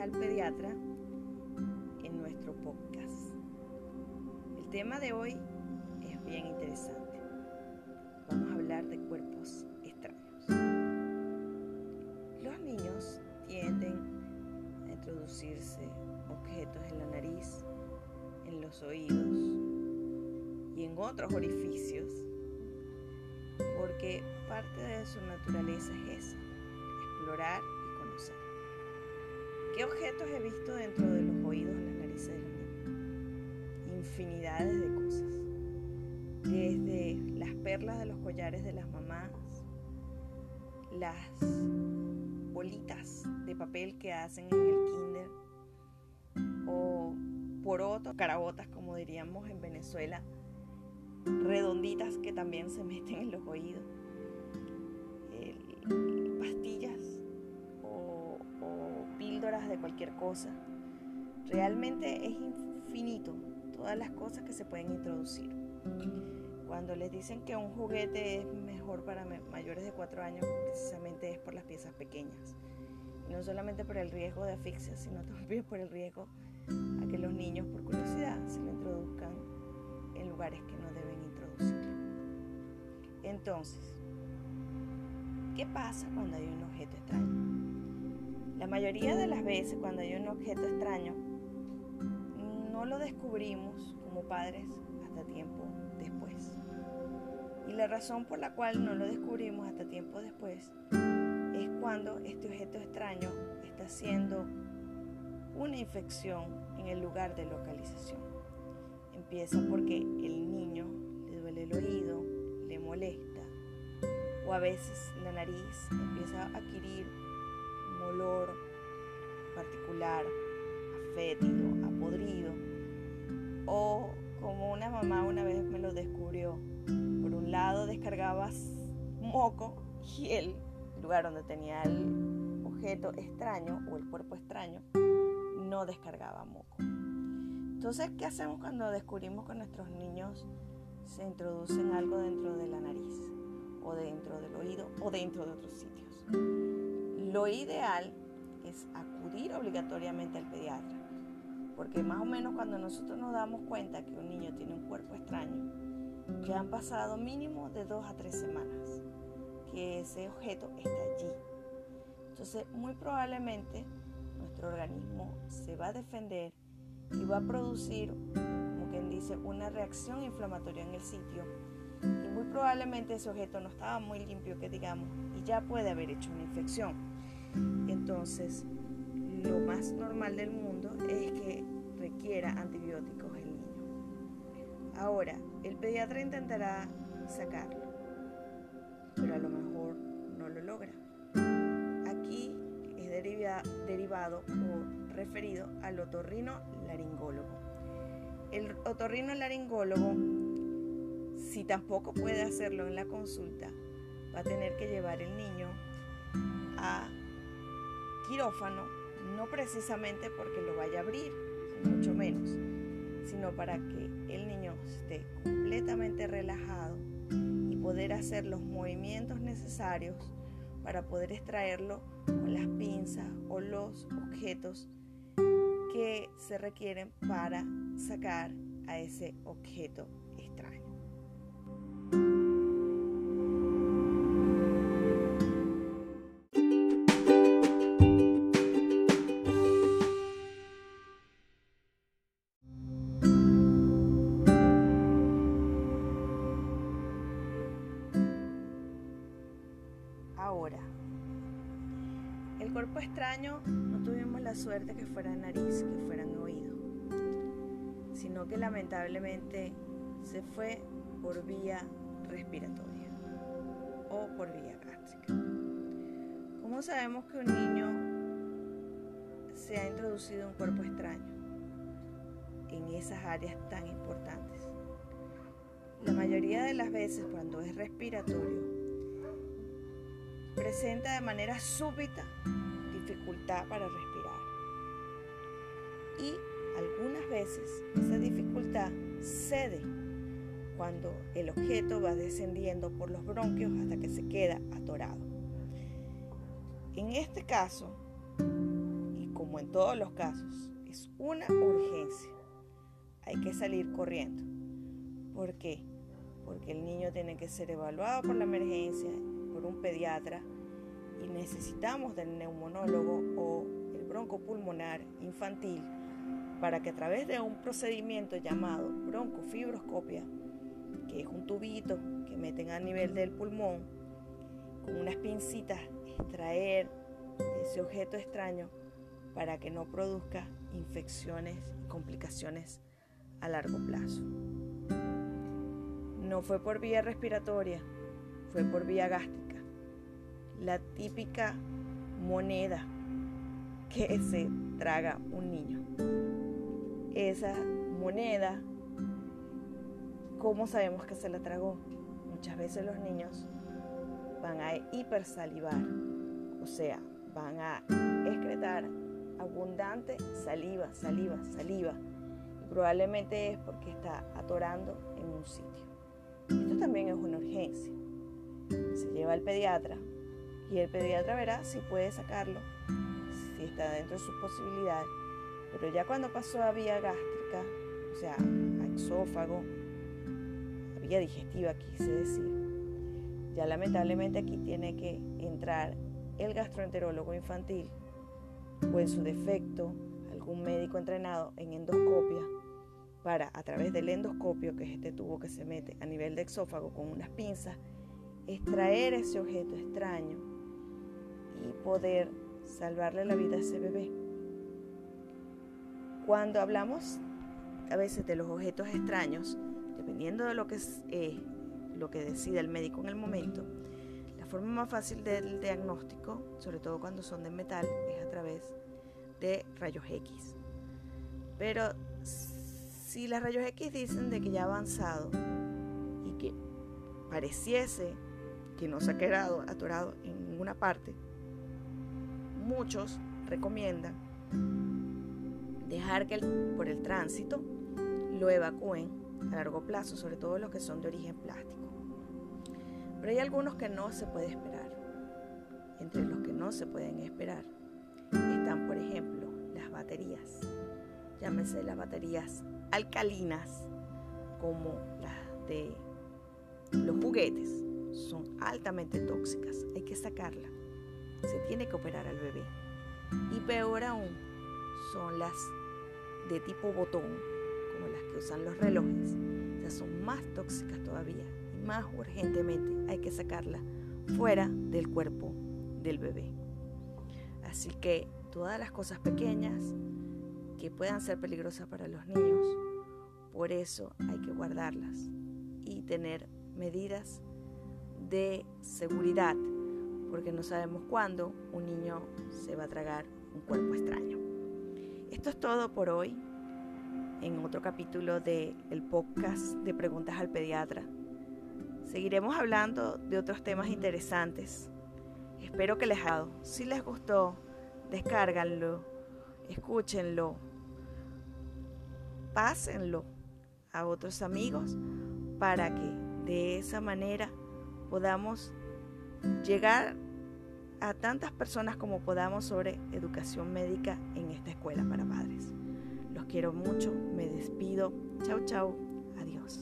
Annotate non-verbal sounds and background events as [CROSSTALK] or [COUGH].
al pediatra en nuestro podcast. El tema de hoy es bien interesante. Vamos a hablar de cuerpos extraños. Los niños tienden a introducirse objetos en la nariz, en los oídos y en otros orificios porque parte de su naturaleza es esa, explorar ¿Qué objetos he visto dentro de los oídos las narices de los niños? Infinidades de cosas. Desde las perlas de los collares de las mamás, las bolitas de papel que hacen en el kinder, o porotos, carabotas como diríamos en Venezuela, redonditas que también se meten en los oídos, de cualquier cosa. Realmente es infinito todas las cosas que se pueden introducir. Cuando les dicen que un juguete es mejor para mayores de 4 años, precisamente es por las piezas pequeñas. No solamente por el riesgo de asfixia, sino [LAUGHS] también por el riesgo a que los niños, por curiosidad, se lo introduzcan en lugares que no deben introducirlo. Entonces, ¿qué pasa cuando hay un objeto extraño? Mayoría de las veces cuando hay un objeto extraño, no lo descubrimos como padres hasta tiempo después. Y la razón por la cual no lo descubrimos hasta tiempo después es cuando este objeto extraño está haciendo una infección en el lugar de localización. Empieza porque el niño le duele el oído, le molesta, o a veces la nariz empieza a adquirir olor particular, afétido, apodrido, o como una mamá una vez me lo descubrió, por un lado descargabas moco y el lugar donde tenía el objeto extraño o el cuerpo extraño no descargaba moco. Entonces, ¿qué hacemos cuando descubrimos que nuestros niños se introducen algo dentro de la nariz o dentro del oído o dentro de otros sitios? Lo ideal es acudir obligatoriamente al pediatra, porque más o menos cuando nosotros nos damos cuenta que un niño tiene un cuerpo extraño, ya han pasado mínimo de dos a tres semanas que ese objeto está allí. Entonces, muy probablemente nuestro organismo se va a defender y va a producir, como quien dice, una reacción inflamatoria en el sitio. Y muy probablemente ese objeto no estaba muy limpio, que digamos, y ya puede haber hecho una infección. Entonces, lo más normal del mundo es que requiera antibióticos el niño. Ahora, el pediatra intentará sacarlo, pero a lo mejor no lo logra. Aquí es derivado o referido al otorrino laringólogo. El otorrino laringólogo, si tampoco puede hacerlo en la consulta, va a tener que llevar el niño a quirófano, no precisamente porque lo vaya a abrir, mucho menos, sino para que el niño esté completamente relajado y poder hacer los movimientos necesarios para poder extraerlo con las pinzas o los objetos que se requieren para sacar a ese objeto Ahora, el cuerpo extraño no tuvimos la suerte que fuera nariz, que fuera oído, sino que lamentablemente se fue por vía respiratoria o por vía gástrica. ¿Cómo sabemos que un niño se ha introducido un cuerpo extraño en esas áreas tan importantes? La mayoría de las veces cuando es respiratorio, presenta de manera súbita dificultad para respirar. Y algunas veces esa dificultad cede cuando el objeto va descendiendo por los bronquios hasta que se queda atorado. En este caso, y como en todos los casos, es una urgencia. Hay que salir corriendo. ¿Por qué? Porque el niño tiene que ser evaluado por la emergencia, un pediatra, y necesitamos del neumonólogo o el broncopulmonar infantil para que a través de un procedimiento llamado broncofibroscopia, que es un tubito que meten a nivel del pulmón, con unas pincitas, extraer ese objeto extraño para que no produzca infecciones y complicaciones a largo plazo. No fue por vía respiratoria, fue por vía gástrica. La típica moneda que se traga un niño. Esa moneda, ¿cómo sabemos que se la tragó? Muchas veces los niños van a hipersalivar, o sea, van a excretar abundante saliva, saliva, saliva. Probablemente es porque está atorando en un sitio. Esto también es una urgencia. Se lleva al pediatra y el pediatra verá si puede sacarlo, si está dentro de sus posibilidades. Pero ya cuando pasó a vía gástrica, o sea, a exófago, a vía digestiva quise decir, ya lamentablemente aquí tiene que entrar el gastroenterólogo infantil o en su defecto algún médico entrenado en endoscopia para a través del endoscopio, que es este tubo que se mete a nivel de exófago con unas pinzas, extraer ese objeto extraño y poder salvarle la vida a ese bebé. Cuando hablamos a veces de los objetos extraños, dependiendo de lo que es eh, lo que decida el médico en el momento, la forma más fácil del diagnóstico, sobre todo cuando son de metal, es a través de rayos X. Pero si las rayos X dicen de que ya ha avanzado y que pareciese que no se ha quedado atorado en ninguna parte, muchos recomiendan dejar que por el tránsito lo evacúen a largo plazo, sobre todo los que son de origen plástico. Pero hay algunos que no se puede esperar. Entre los que no se pueden esperar están, por ejemplo, las baterías. Llámese las baterías alcalinas como las de los juguetes. Son altamente tóxicas. Hay que sacarla. Se tiene que operar al bebé. Y peor aún, son las de tipo botón, como las que usan los relojes. O son más tóxicas todavía más urgentemente hay que sacarla fuera del cuerpo del bebé. Así que todas las cosas pequeñas que puedan ser peligrosas para los niños, por eso hay que guardarlas y tener medidas de seguridad, porque no sabemos cuándo un niño se va a tragar un cuerpo extraño. Esto es todo por hoy en otro capítulo del el podcast de Preguntas al Pediatra. Seguiremos hablando de otros temas interesantes. Espero que les haya Si les gustó, descárganlo, escúchenlo, pásenlo a otros amigos para que de esa manera podamos llegar a tantas personas como podamos sobre educación médica en esta escuela para padres. Los quiero mucho, me despido. Chau, chau, adiós.